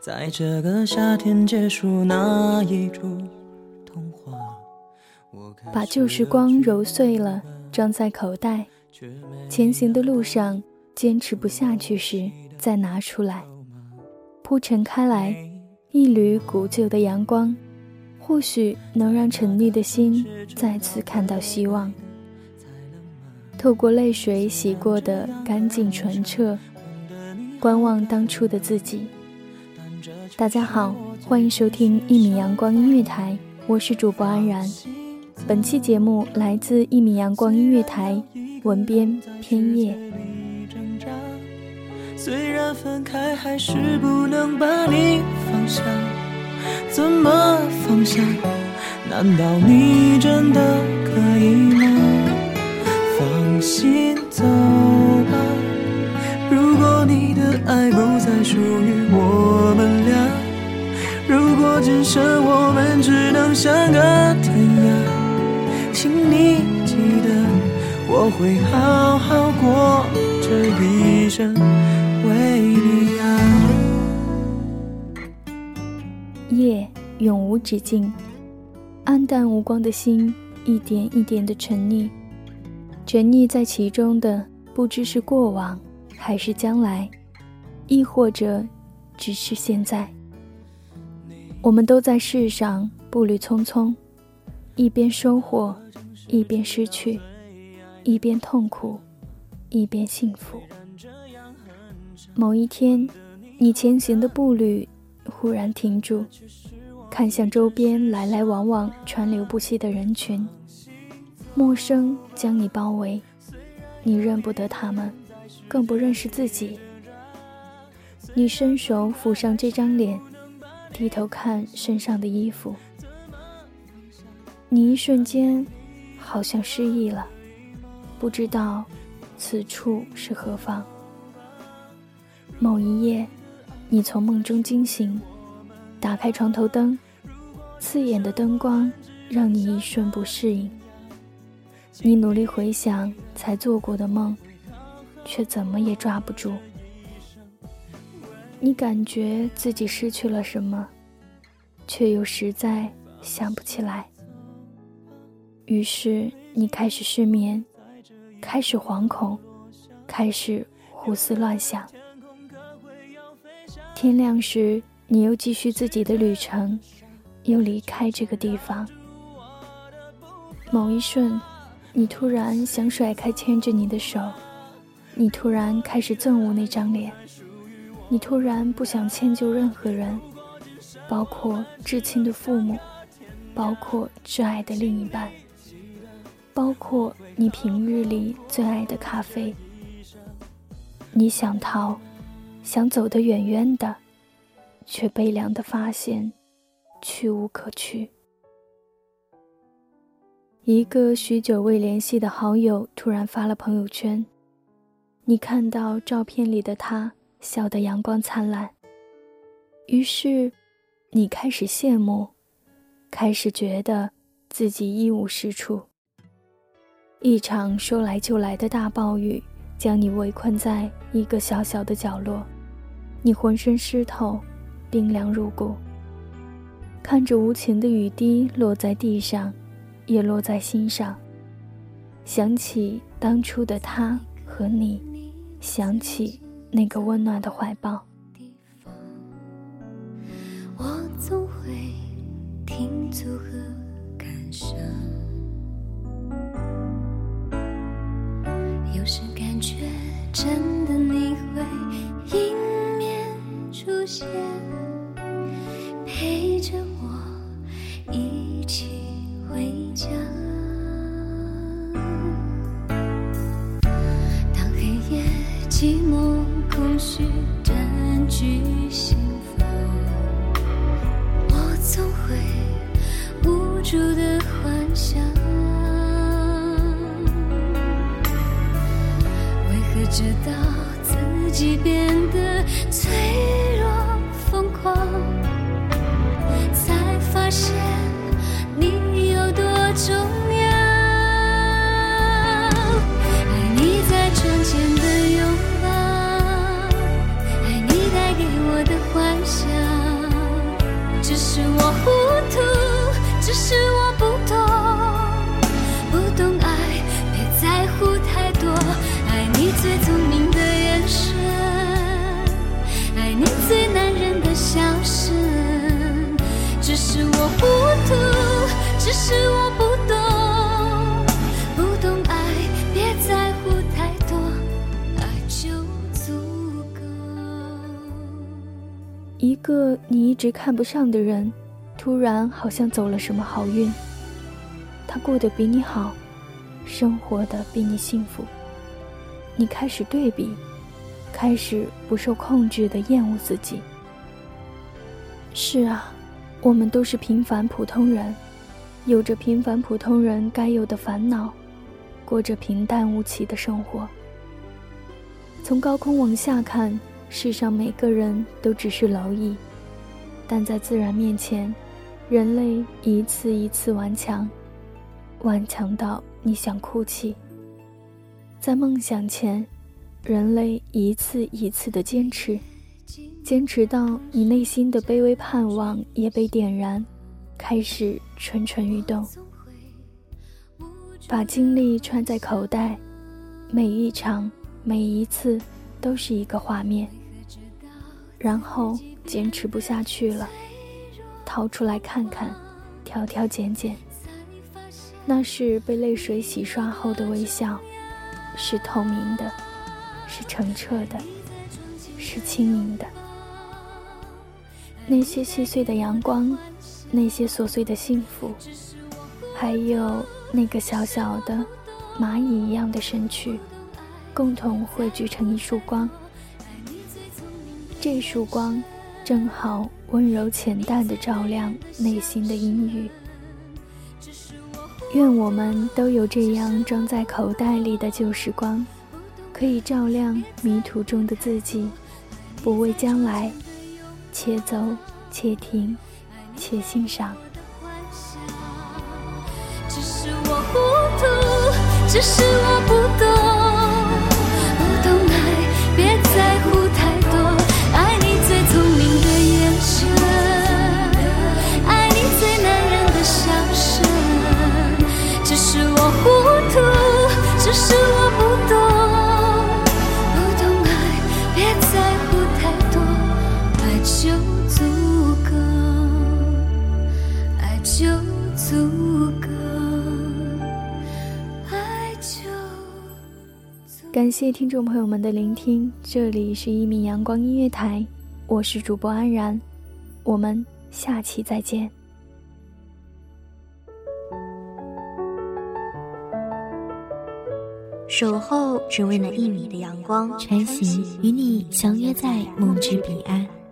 在这个夏天结束那一出童话，把旧时光揉碎了装在口袋，前行的路上坚持不下去时再拿出来，铺陈开来，一缕古旧的阳光，或许能让沉溺的心再次看到希望。透过泪水洗过的干净纯澈，观望当初的自己。大家好，欢迎收听一米阳光音乐台，我是主播安然。本期节目来自一米阳光音乐台，文编偏叶。虽然分开，还是不能把你放下。怎么放下？难道你真的可以会好好过这一生，为你啊。夜永无止境，暗淡无光的心一点一点的沉溺，沉溺在其中的不知是过往，还是将来，亦或者只是现在。我们都在世上步履匆匆，一边收获，一边失去，一边痛苦，一边幸福。某一天，你前行的步履忽然停住，看向周边来来往往、川流不息的人群，陌生将你包围，你认不得他们，更不认识自己。你伸手抚上这张脸。低头看身上的衣服，你一瞬间好像失忆了，不知道此处是何方。某一夜，你从梦中惊醒，打开床头灯，刺眼的灯光让你一瞬不适应。你努力回想才做过的梦，却怎么也抓不住。你感觉自己失去了什么，却又实在想不起来。于是你开始失眠，开始惶恐，开始胡思乱想。天亮时，你又继续自己的旅程，又离开这个地方。某一瞬，你突然想甩开牵着你的手，你突然开始憎恶那张脸。你突然不想迁就任何人，包括至亲的父母，包括挚爱的另一半，包括你平日里最爱的咖啡。你想逃，想走得远远的，却悲凉的发现，去无可去。一个许久未联系的好友突然发了朋友圈，你看到照片里的他。笑得阳光灿烂。于是，你开始羡慕，开始觉得自己一无是处。一场说来就来的大暴雨将你围困在一个小小的角落，你浑身湿透，冰凉入骨。看着无情的雨滴落在地上，也落在心上。想起当初的他和你，想起那个温暖的怀抱。真的你会迎面出现，陪着我一起回家。当黑夜寂寞、空虚占据心房，我总会无助的幻想，知道自己变得聪明的眼神，爱你最男人的笑声。只是我糊涂，只是我不懂，不懂爱，别在乎太多，爱就足够。一个你一直看不上的人，突然好像走了什么好运。他过得比你好，生活的比你幸福。你开始对比，开始不受控制的厌恶自己。是啊，我们都是平凡普通人，有着平凡普通人该有的烦恼，过着平淡无奇的生活。从高空往下看，世上每个人都只是蝼蚁，但在自然面前，人类一次一次顽强，顽强到你想哭泣。在梦想前，人类一次一次的坚持，坚持到你内心的卑微盼望也被点燃，开始蠢蠢欲动。把精力揣在口袋，每一场、每一次都是一个画面。然后坚持不下去了，掏出来看看，挑挑拣拣。那是被泪水洗刷后的微笑，是透明的，是澄澈的，是清明的。那些细碎的阳光，那些琐碎的幸福，还有那个小小的蚂蚁一样的身躯，共同汇聚成一束光。这束光，正好温柔浅淡的照亮内心的阴郁。愿我们都有这样装在口袋里的旧时光，可以照亮迷途中的自己，不畏将来，且走且停，且欣赏。只是我糊涂，只是我不懂，感谢听众朋友们的聆听，这里是一米阳光音乐台，我是主播安然，我们下期再见。守候只为那一米的阳光，晨曦与你相约在梦之彼岸。